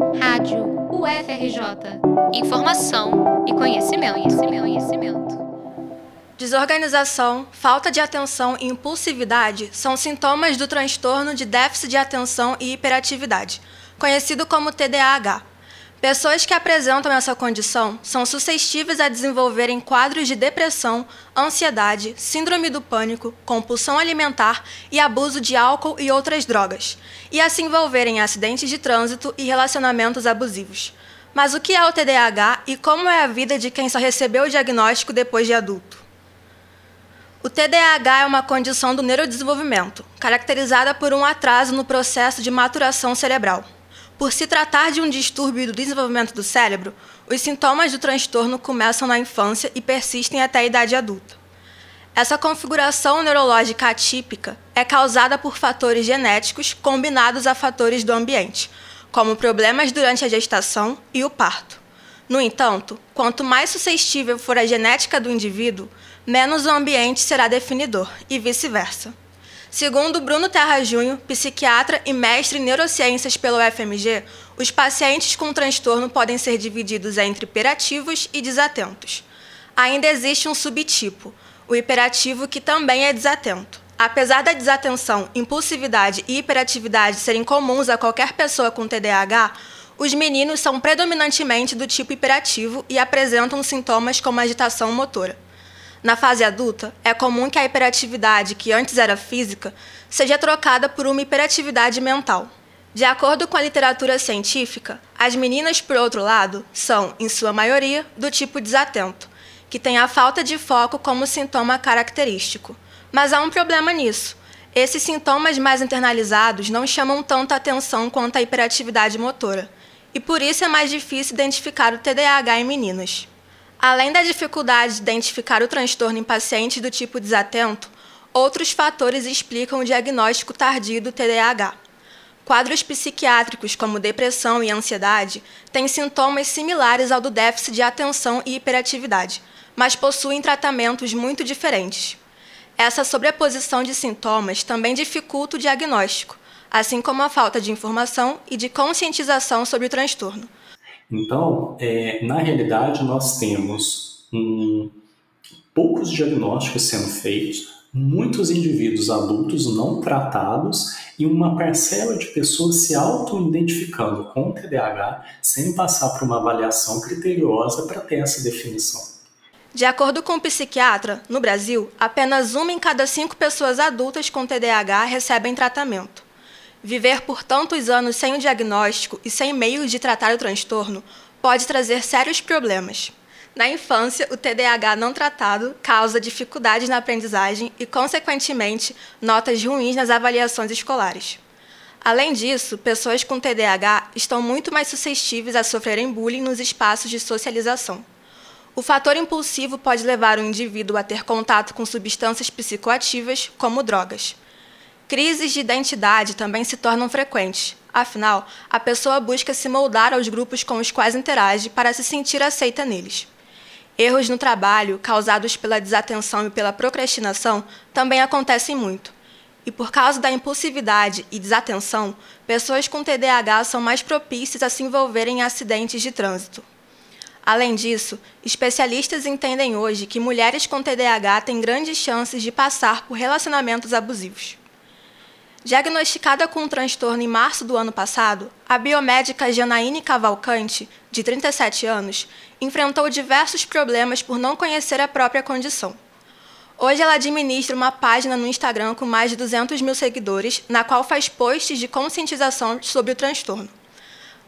Rádio UFRJ. Informação e conhecimento, conhecimento, conhecimento. Desorganização, falta de atenção e impulsividade são sintomas do transtorno de déficit de atenção e hiperatividade, conhecido como TDAH. Pessoas que apresentam essa condição são suscetíveis a desenvolverem quadros de depressão, ansiedade, síndrome do pânico, compulsão alimentar e abuso de álcool e outras drogas, e a se envolverem em acidentes de trânsito e relacionamentos abusivos. Mas o que é o TDAH e como é a vida de quem só recebeu o diagnóstico depois de adulto? O TDAH é uma condição do neurodesenvolvimento, caracterizada por um atraso no processo de maturação cerebral. Por se tratar de um distúrbio do desenvolvimento do cérebro, os sintomas do transtorno começam na infância e persistem até a idade adulta. Essa configuração neurológica atípica é causada por fatores genéticos combinados a fatores do ambiente, como problemas durante a gestação e o parto. No entanto, quanto mais suscetível for a genética do indivíduo, menos o ambiente será definidor, e vice-versa. Segundo Bruno Terra Júnior, psiquiatra e mestre em neurociências pelo FMG, os pacientes com transtorno podem ser divididos entre hiperativos e desatentos. Ainda existe um subtipo, o hiperativo, que também é desatento. Apesar da desatenção, impulsividade e hiperatividade serem comuns a qualquer pessoa com TDAH, os meninos são predominantemente do tipo hiperativo e apresentam sintomas como agitação motora. Na fase adulta, é comum que a hiperatividade, que antes era física, seja trocada por uma hiperatividade mental. De acordo com a literatura científica, as meninas, por outro lado, são, em sua maioria, do tipo desatento, que tem a falta de foco como sintoma característico. Mas há um problema nisso. Esses sintomas mais internalizados não chamam tanta atenção quanto a hiperatividade motora, e por isso é mais difícil identificar o TDAH em meninas. Além da dificuldade de identificar o transtorno em pacientes do tipo desatento, outros fatores explicam o diagnóstico tardio do TDAH. Quadros psiquiátricos como depressão e ansiedade têm sintomas similares ao do déficit de atenção e hiperatividade, mas possuem tratamentos muito diferentes. Essa sobreposição de sintomas também dificulta o diagnóstico, assim como a falta de informação e de conscientização sobre o transtorno. Então, é, na realidade, nós temos um, poucos diagnósticos sendo feitos, muitos indivíduos adultos não tratados e uma parcela de pessoas se auto-identificando com o TDAH sem passar por uma avaliação criteriosa para ter essa definição. De acordo com o psiquiatra, no Brasil, apenas uma em cada cinco pessoas adultas com TDAH recebem tratamento. Viver por tantos anos sem o diagnóstico e sem meios de tratar o transtorno pode trazer sérios problemas. Na infância, o TDAH não tratado causa dificuldades na aprendizagem e, consequentemente, notas ruins nas avaliações escolares. Além disso, pessoas com TDAH estão muito mais suscetíveis a sofrerem bullying nos espaços de socialização. O fator impulsivo pode levar o indivíduo a ter contato com substâncias psicoativas, como drogas. Crises de identidade também se tornam frequentes. Afinal, a pessoa busca se moldar aos grupos com os quais interage para se sentir aceita neles. Erros no trabalho, causados pela desatenção e pela procrastinação, também acontecem muito. E por causa da impulsividade e desatenção, pessoas com TDAH são mais propícias a se envolverem em acidentes de trânsito. Além disso, especialistas entendem hoje que mulheres com TDAH têm grandes chances de passar por relacionamentos abusivos. Diagnosticada com o transtorno em março do ano passado, a biomédica Janaíne Cavalcante, de 37 anos, enfrentou diversos problemas por não conhecer a própria condição. Hoje ela administra uma página no Instagram com mais de 200 mil seguidores, na qual faz posts de conscientização sobre o transtorno.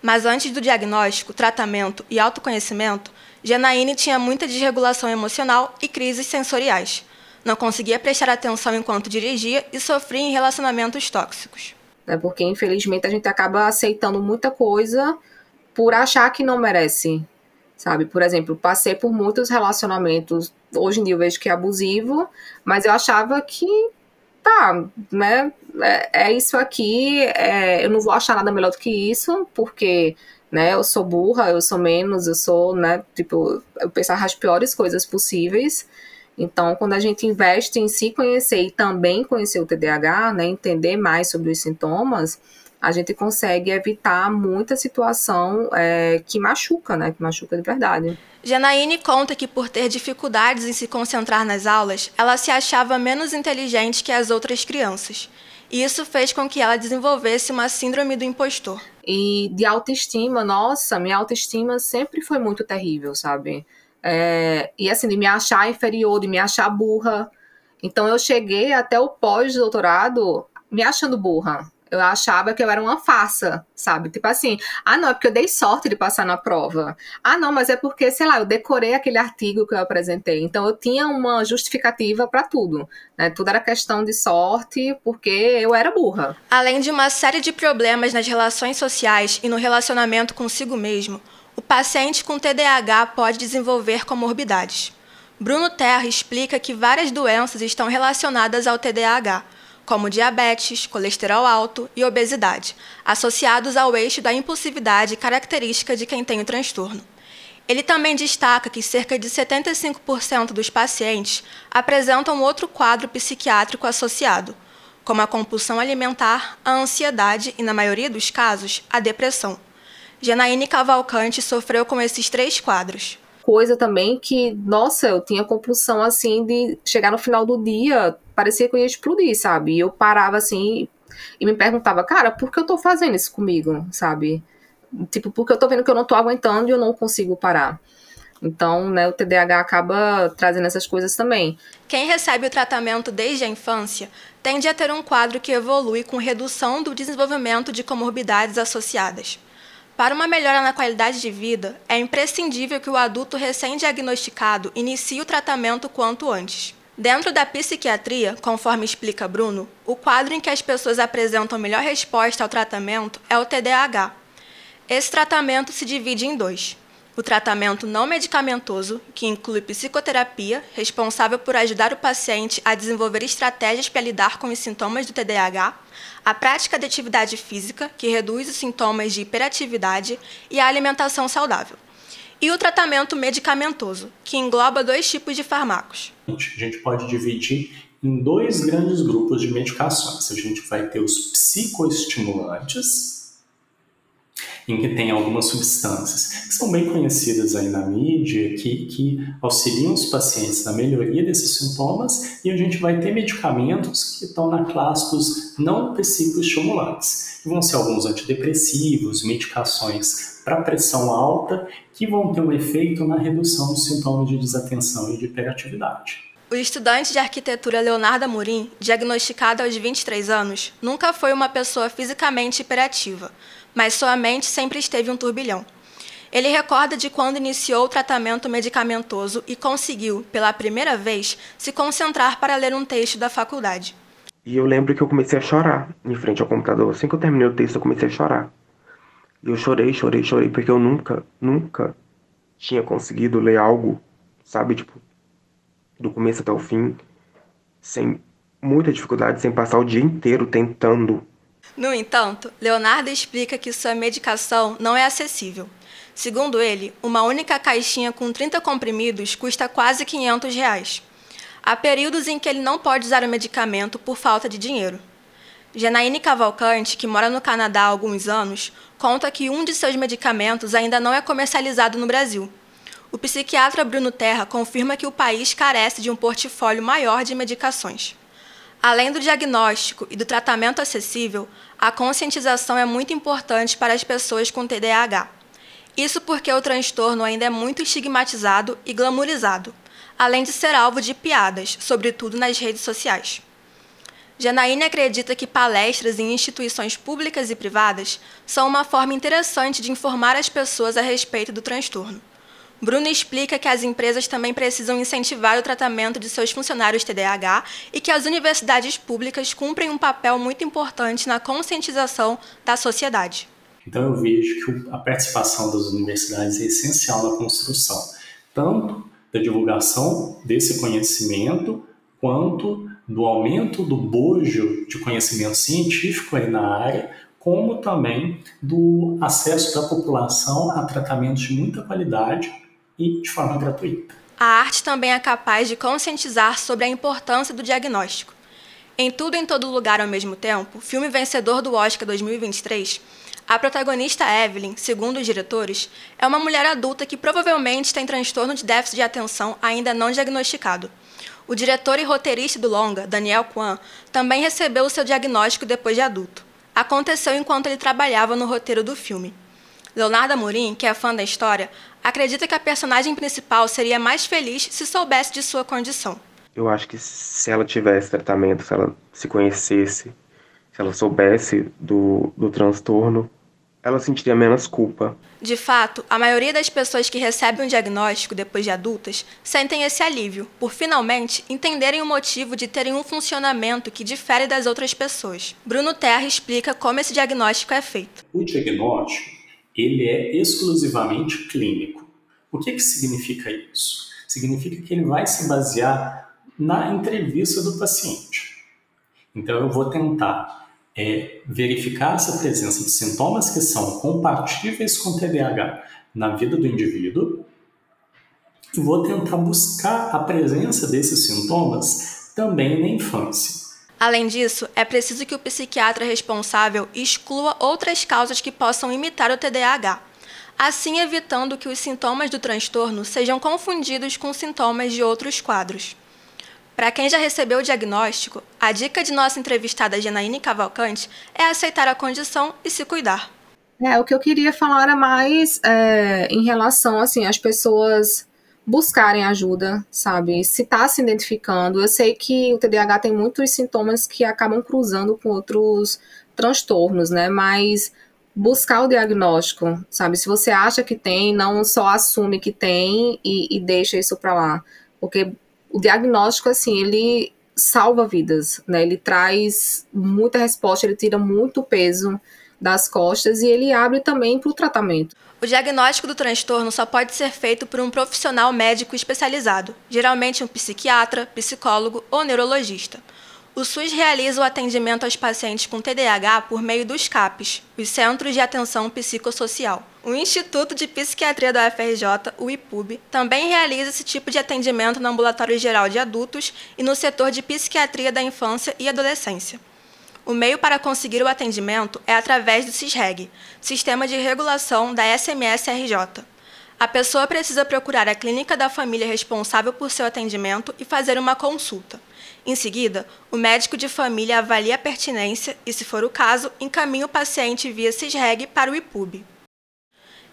Mas antes do diagnóstico, tratamento e autoconhecimento, Janaíne tinha muita desregulação emocional e crises sensoriais não conseguia prestar atenção enquanto dirigia e sofria em relacionamentos tóxicos. É porque, infelizmente, a gente acaba aceitando muita coisa por achar que não merece, sabe? Por exemplo, passei por muitos relacionamentos, hoje em dia eu vejo que é abusivo, mas eu achava que, tá, né, é, é isso aqui, é, eu não vou achar nada melhor do que isso, porque, né, eu sou burra, eu sou menos, eu sou, né, tipo, eu pensava as piores coisas possíveis, então, quando a gente investe em se conhecer e também conhecer o TDAH, né, entender mais sobre os sintomas, a gente consegue evitar muita situação é, que machuca, né? Que machuca de verdade. Janaíne conta que por ter dificuldades em se concentrar nas aulas, ela se achava menos inteligente que as outras crianças. E isso fez com que ela desenvolvesse uma síndrome do impostor. E de autoestima, nossa, minha autoestima sempre foi muito terrível, sabe? É, e assim, de me achar inferior, de me achar burra. Então eu cheguei até o pós-doutorado me achando burra. Eu achava que eu era uma farsa, sabe? Tipo assim, ah, não, é porque eu dei sorte de passar na prova. Ah, não, mas é porque, sei lá, eu decorei aquele artigo que eu apresentei. Então eu tinha uma justificativa para tudo. Né? Tudo era questão de sorte, porque eu era burra. Além de uma série de problemas nas relações sociais e no relacionamento consigo mesmo, o paciente com TDAH pode desenvolver comorbidades. Bruno Terra explica que várias doenças estão relacionadas ao TDAH como diabetes, colesterol alto e obesidade, associados ao eixo da impulsividade característica de quem tem o transtorno. Ele também destaca que cerca de 75% dos pacientes apresentam outro quadro psiquiátrico associado, como a compulsão alimentar, a ansiedade e, na maioria dos casos, a depressão. Janaíne Cavalcante sofreu com esses três quadros coisa também que, nossa, eu tinha compulsão assim de chegar no final do dia, parecia que eu ia explodir, sabe? E eu parava assim e me perguntava, cara, por que eu tô fazendo isso comigo, sabe? Tipo, porque eu tô vendo que eu não tô aguentando e eu não consigo parar. Então, né, o TDAH acaba trazendo essas coisas também. Quem recebe o tratamento desde a infância tende a ter um quadro que evolui com redução do desenvolvimento de comorbidades associadas. Para uma melhora na qualidade de vida, é imprescindível que o adulto recém-diagnosticado inicie o tratamento quanto antes. Dentro da psiquiatria, conforme explica Bruno, o quadro em que as pessoas apresentam melhor resposta ao tratamento é o TDAH. Esse tratamento se divide em dois: o tratamento não medicamentoso, que inclui psicoterapia, responsável por ajudar o paciente a desenvolver estratégias para lidar com os sintomas do TDAH, a prática de atividade física, que reduz os sintomas de hiperatividade, e a alimentação saudável. E o tratamento medicamentoso, que engloba dois tipos de fármacos. A gente pode dividir em dois grandes grupos de medicações. A gente vai ter os psicoestimulantes, em que tem algumas substâncias que são bem conhecidas aí na mídia, que, que auxiliam os pacientes na melhoria desses sintomas, e a gente vai ter medicamentos que estão na classe dos não psicoestimulantes, que vão ser alguns antidepressivos, medicações para pressão alta, que vão ter um efeito na redução dos sintomas de desatenção e de hiperatividade. O estudante de arquitetura Leonardo Amorim, diagnosticado aos 23 anos, nunca foi uma pessoa fisicamente hiperativa, mas sua mente sempre esteve um turbilhão. Ele recorda de quando iniciou o tratamento medicamentoso e conseguiu, pela primeira vez, se concentrar para ler um texto da faculdade. E eu lembro que eu comecei a chorar em frente ao computador. Assim que eu terminei o texto, eu comecei a chorar. E eu chorei, chorei, chorei, porque eu nunca, nunca tinha conseguido ler algo, sabe, tipo, do começo até o fim, sem muita dificuldade, sem passar o dia inteiro tentando no entanto, Leonardo explica que sua medicação não é acessível. Segundo ele, uma única caixinha com 30 comprimidos custa quase 500 reais. Há períodos em que ele não pode usar o medicamento por falta de dinheiro. Janaíne Cavalcante, que mora no Canadá há alguns anos, conta que um de seus medicamentos ainda não é comercializado no Brasil. O psiquiatra Bruno Terra confirma que o país carece de um portfólio maior de medicações. Além do diagnóstico e do tratamento acessível, a conscientização é muito importante para as pessoas com TDAH. Isso porque o transtorno ainda é muito estigmatizado e glamourizado, além de ser alvo de piadas, sobretudo nas redes sociais. Janaíne acredita que palestras em instituições públicas e privadas são uma forma interessante de informar as pessoas a respeito do transtorno. Bruno explica que as empresas também precisam incentivar o tratamento de seus funcionários TDAH e que as universidades públicas cumprem um papel muito importante na conscientização da sociedade. Então eu vejo que a participação das universidades é essencial na construção, tanto da divulgação desse conhecimento, quanto do aumento do bojo de conhecimento científico aí na área, como também do acesso da população a tratamentos de muita qualidade e de forma gratuita. A arte também é capaz de conscientizar sobre a importância do diagnóstico. Em Tudo em Todo Lugar ao Mesmo Tempo, filme vencedor do Oscar 2023, a protagonista Evelyn, segundo os diretores, é uma mulher adulta que provavelmente tem transtorno de déficit de atenção ainda não diagnosticado. O diretor e roteirista do longa, Daniel Kwan, também recebeu o seu diagnóstico depois de adulto. Aconteceu enquanto ele trabalhava no roteiro do filme. Leonardo Amorim, que é fã da história, acredita que a personagem principal seria mais feliz se soubesse de sua condição. Eu acho que se ela tivesse tratamento, se ela se conhecesse, se ela soubesse do, do transtorno, ela sentiria menos culpa. De fato, a maioria das pessoas que recebem um diagnóstico depois de adultas sentem esse alívio, por finalmente entenderem o motivo de terem um funcionamento que difere das outras pessoas. Bruno Terra explica como esse diagnóstico é feito. O diagnóstico ele é exclusivamente clínico. O que, que significa isso? Significa que ele vai se basear na entrevista do paciente. Então, eu vou tentar é verificar essa presença de sintomas que são compatíveis com TDAH na vida do indivíduo e vou tentar buscar a presença desses sintomas também na infância. Além disso, é preciso que o psiquiatra responsável exclua outras causas que possam imitar o TDAH, assim evitando que os sintomas do transtorno sejam confundidos com sintomas de outros quadros. Para quem já recebeu o diagnóstico, a dica de nossa entrevistada Janaíne Cavalcante é aceitar a condição e se cuidar. É, o que eu queria falar era mais é, em relação, assim, às pessoas buscarem ajuda, sabe? Se está se identificando. Eu sei que o TDAH tem muitos sintomas que acabam cruzando com outros transtornos, né? Mas buscar o diagnóstico, sabe? Se você acha que tem, não só assume que tem e, e deixa isso para lá. Porque o diagnóstico, assim, ele salva vidas, né? Ele traz muita resposta, ele tira muito peso das costas e ele abre também para o tratamento. O diagnóstico do transtorno só pode ser feito por um profissional médico especializado, geralmente um psiquiatra, psicólogo ou neurologista. O SUS realiza o atendimento aos pacientes com TDAH por meio dos CAPs, os Centros de Atenção Psicossocial. O Instituto de Psiquiatria da UFRJ, o IPUB, também realiza esse tipo de atendimento no Ambulatório Geral de Adultos e no setor de Psiquiatria da Infância e Adolescência. O meio para conseguir o atendimento é através do CISREG, Sistema de Regulação da SMS-RJ. A pessoa precisa procurar a clínica da família responsável por seu atendimento e fazer uma consulta. Em seguida, o médico de família avalia a pertinência e, se for o caso, encaminha o paciente via CISREG para o IPUB.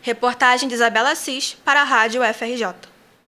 Reportagem de Isabela Assis para a Rádio FRJ.